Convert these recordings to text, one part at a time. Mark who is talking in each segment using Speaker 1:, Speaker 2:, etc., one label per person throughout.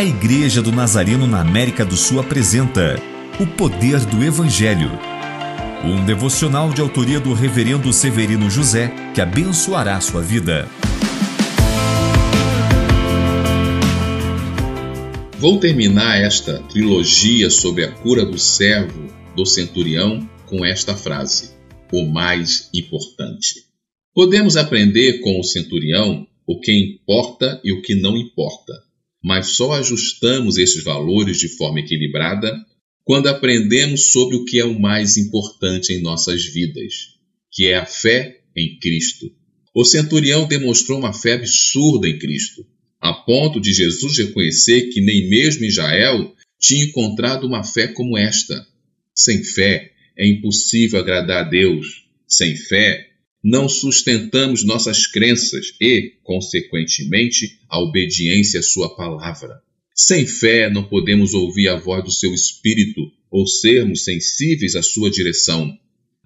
Speaker 1: A Igreja do Nazareno na América do Sul apresenta O Poder do Evangelho. Um devocional de autoria do Reverendo Severino José que abençoará sua vida.
Speaker 2: Vou terminar esta trilogia sobre a cura do servo do centurião com esta frase: o mais importante. Podemos aprender com o centurião o que importa e o que não importa, mas só ajustamos esses valores de forma equilibrada quando aprendemos sobre o que é o mais importante em nossas vidas, que é a fé em Cristo. O centurião demonstrou uma fé absurda em Cristo, a ponto de Jesus reconhecer que nem mesmo Israel tinha encontrado uma fé como esta. Sem fé é impossível agradar a Deus. Sem fé não sustentamos nossas crenças e, consequentemente, a obediência à Sua palavra. Sem fé, não podemos ouvir a voz do seu Espírito ou sermos sensíveis à sua direção.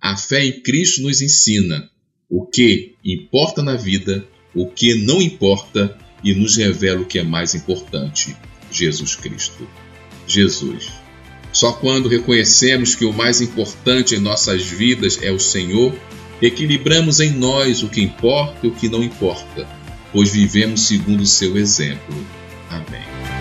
Speaker 2: A fé em Cristo nos ensina o que importa na vida, o que não importa e nos revela o que é mais importante: Jesus Cristo. Jesus. Só quando reconhecemos que o mais importante em nossas vidas é o Senhor Equilibramos em nós o que importa e o que não importa, pois vivemos segundo o seu exemplo. Amém.